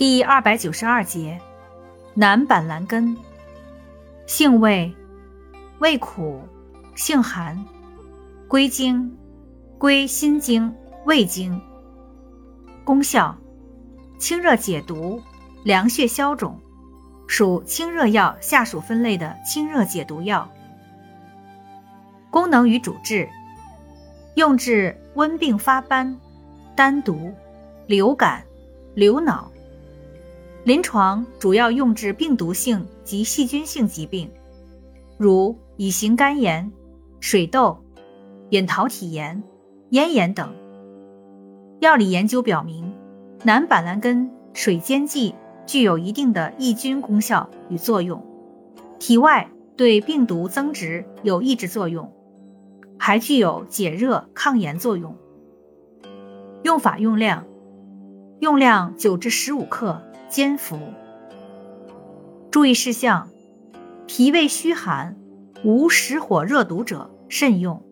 第二百九十二节，南板蓝根，性味，味苦，性寒，归经，归心经、胃经。功效，清热解毒，凉血消肿，属清热药下属分类的清热解毒药。功能与主治，用治温病发斑、丹毒、流感、流脑。临床主要用治病毒性及细菌性疾病，如乙型肝炎、水痘、隐桃体炎、咽炎等。药理研究表明，南板蓝根水煎剂具有一定的抑菌功效与作用，体外对病毒增殖有抑制作用，还具有解热抗炎作用。用法用量：用量九至十五克。煎服。注意事项：脾胃虚寒、无实火热毒者慎用。